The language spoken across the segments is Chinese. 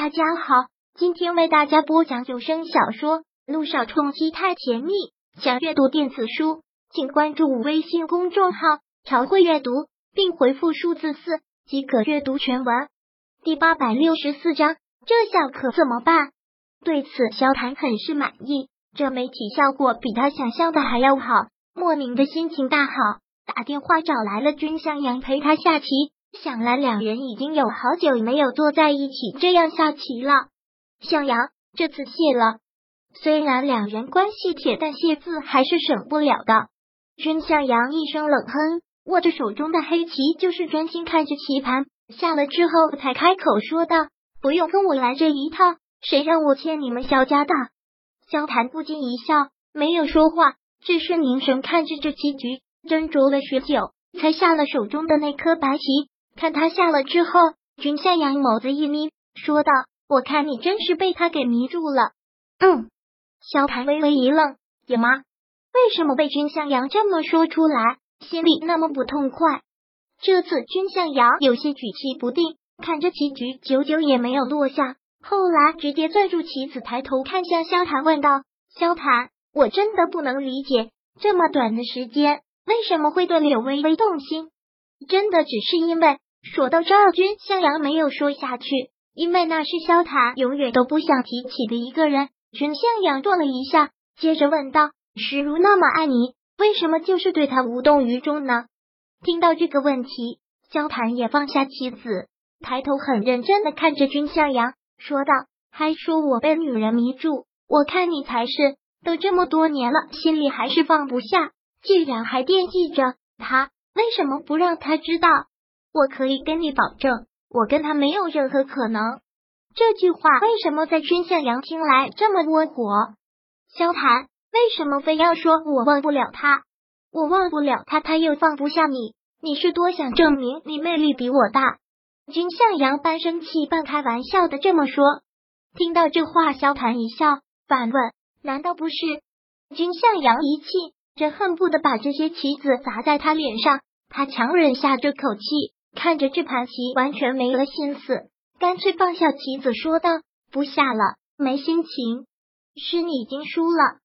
大家好，今天为大家播讲有声小说《路上冲击太甜蜜》。想阅读电子书，请关注微信公众号“朝会阅读”，并回复数字四即可阅读全文。第八百六十四章，这下可怎么办？对此，萧谈很是满意，这媒体效果比他想象的还要好，莫名的心情大好，打电话找来了君向阳陪他下棋。想来两人已经有好久没有坐在一起这样下棋了。向阳这次谢了，虽然两人关系铁，但谢字还是省不了的。君向阳一声冷哼，握着手中的黑棋，就是专心看着棋盘。下了之后，才开口说道：“不用跟我来这一套，谁让我欠你们萧家的？”萧谈不禁一笑，没有说话，只是凝神看着这棋局，斟酌了许久，才下了手中的那颗白棋。看他下了之后，君向阳眸子一眯，说道：“我看你真是被他给迷住了。”嗯，萧谈微微一愣，有吗？为什么被君向阳这么说出来，心里那么不痛快？这次君向阳有些举棋不定，看着棋局久久也没有落下，后来直接攥住棋子，抬头看向萧谈，问道：“萧谈，我真的不能理解，这么短的时间，为什么会对柳微微动心？真的只是因为……”说到这儿，君向阳没有说下去，因为那是萧谈永远都不想提起的一个人。君向阳顿了一下，接着问道：“石如那么爱你，为什么就是对他无动于衷呢？”听到这个问题，萧谈也放下棋子，抬头很认真的看着君向阳，说道：“还说我被女人迷住，我看你才是，都这么多年了，心里还是放不下。既然还惦记着他，为什么不让他知道？”我可以跟你保证，我跟他没有任何可能。这句话为什么在君向阳听来这么窝火？萧谈为什么非要说我忘不了他？我忘不了他，他又放不下你，你是多想证明你魅力比我大？君向阳半生气半开玩笑的这么说。听到这话，萧谈一笑，反问：难道不是？君向阳一气，这恨不得把这些棋子砸在他脸上。他强忍下这口气。看着这盘棋，完全没了心思，干脆放下棋子，说道：“不下了，没心情。是你已经输了。”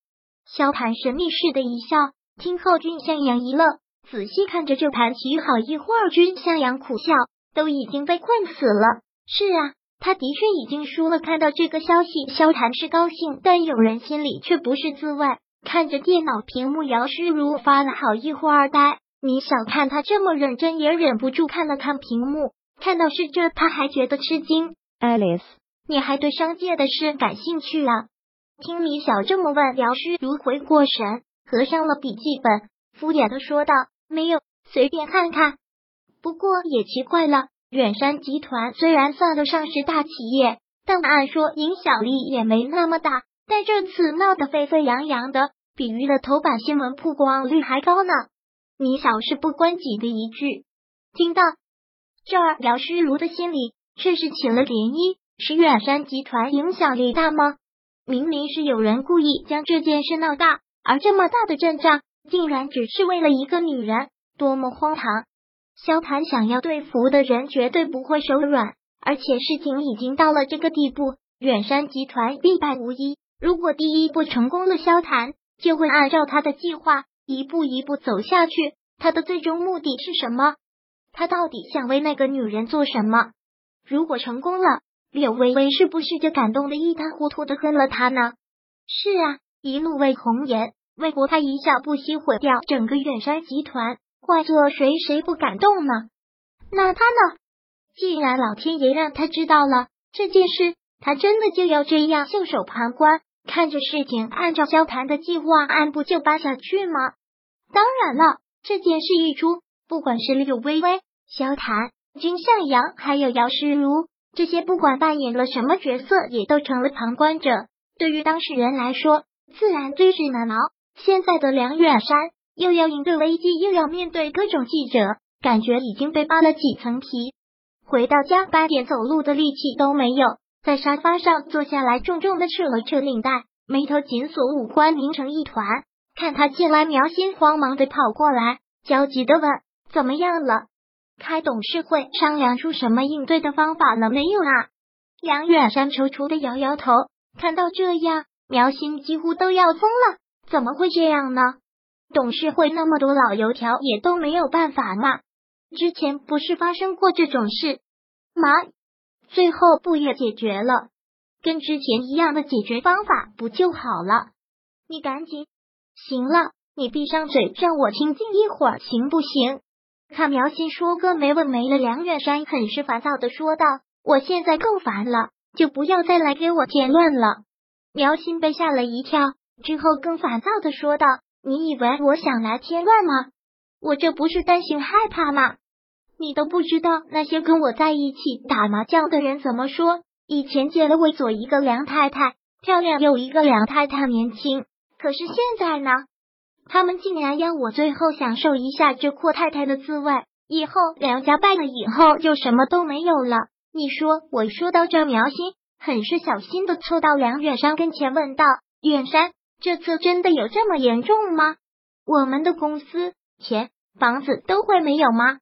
萧盘神秘似的一笑，听后君向阳一愣，仔细看着这盘棋，好一会儿。君向阳苦笑，都已经被困死了。是啊，他的确已经输了。看到这个消息，萧谈是高兴，但有人心里却不是滋味。看着电脑屏幕，姚诗如发了好一会儿呆。你小看他这么认真，也忍不住看了看屏幕，看到是这，他还觉得吃惊。Alice，你还对商界的事感兴趣啊？听米小这么问，姚诗如回过神，合上了笔记本，敷衍的说道：“没有，随便看看。不过也奇怪了，远山集团虽然算得上是大企业，但按说影响力也没那么大，但这次闹得沸沸扬扬的，比娱乐头版新闻曝光率还高呢。”你小事不关己的一句，听到这儿，姚诗如的心里却是起了涟漪。是远山集团影响力大吗？明明是有人故意将这件事闹大，而这么大的阵仗，竟然只是为了一个女人，多么荒唐！萧谈想要对付的人，绝对不会手软。而且事情已经到了这个地步，远山集团必败无疑。如果第一步成功了，萧谈就会按照他的计划。一步一步走下去，他的最终目的是什么？他到底想为那个女人做什么？如果成功了，柳微微是不是就感动的一塌糊涂的恨了他呢？是啊，一路为红颜，为国，他一笑不惜毁掉整个远山集团，换做谁谁不感动呢？那他呢？既然老天爷让他知道了这件事，他真的就要这样袖手旁观？看着事情按照萧谈的计划按部就班下去吗？当然了，这件事一出，不管是柳微微、萧谈、君向阳，还有姚诗如，这些不管扮演了什么角色，也都成了旁观者。对于当事人来说，自然最是难熬。现在的梁远山又要应对危机，又要面对各种记者，感觉已经被扒了几层皮。回到家，半点走路的力气都没有。在沙发上坐下来，重重的扯了扯领带，眉头紧锁，五官拧成一团。看他进来，苗心慌忙的跑过来，焦急的问：“怎么样了？开董事会商量出什么应对的方法了没有啊？”梁远山踌躇的摇摇头，看到这样，苗心几乎都要疯了。怎么会这样呢？董事会那么多老油条也都没有办法吗？之前不是发生过这种事吗？最后不也解决了？跟之前一样的解决方法不就好了？你赶紧，行了，你闭上嘴，让我清静一会儿，行不行？看苗心说个没完没了，梁远山很是烦躁的说道：“我现在够烦了，就不要再来给我添乱了。”苗心被吓了一跳，之后更烦躁的说道：“你以为我想来添乱吗？我这不是担心害怕吗？你都不知道那些跟我在一起打麻将的人怎么说。以前结了我左一个梁太太，漂亮又一个梁太太年轻，可是现在呢？”他们竟然要我最后享受一下这阔太太的滋味，以后梁家败了以后就什么都没有了。你说，我说到这，苗心很是小心的凑到梁远山跟前问道：“远山，这次真的有这么严重吗？我们的公司、钱、房子都会没有吗？”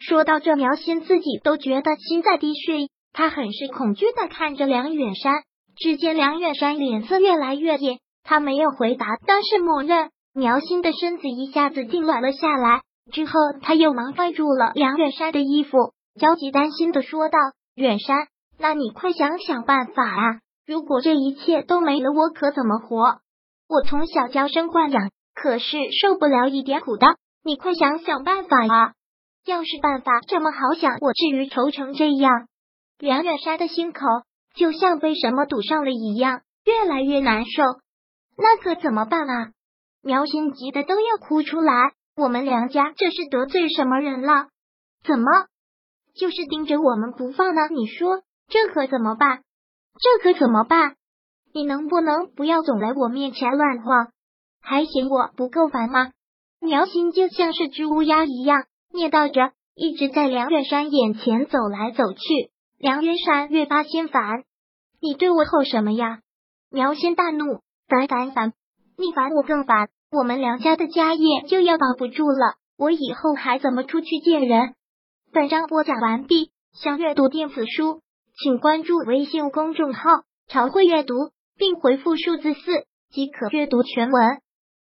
说到这，苗心自己都觉得心在滴血，他很是恐惧的看着梁远山。只见梁远山脸色越来越严，他没有回答，但是默认。苗心的身子一下子痉挛了下来，之后他又忙拽住了梁远山的衣服，焦急担心的说道：“远山，那你快想想办法啊！如果这一切都没了，我可怎么活？我从小娇生惯养，可是受不了一点苦的。你快想想办法啊！要是办法这么好想，我至于愁成这样？”梁远山的心口就像被什么堵上了一样，越来越难受。那可怎么办啊？苗心急得都要哭出来，我们梁家这是得罪什么人了？怎么就是盯着我们不放呢？你说这可怎么办？这可怎么办？你能不能不要总来我面前乱晃？还嫌我不够烦吗？苗心就像是只乌鸦一样念叨着，一直在梁远山眼前走来走去。梁远山越发心烦，你对我吼什么呀？苗心大怒，烦烦烦！你烦我更烦，我们梁家的家业就要保不住了，我以后还怎么出去见人？本章播讲完毕，想阅读电子书，请关注微信公众号“朝会阅读”，并回复数字四即可阅读全文。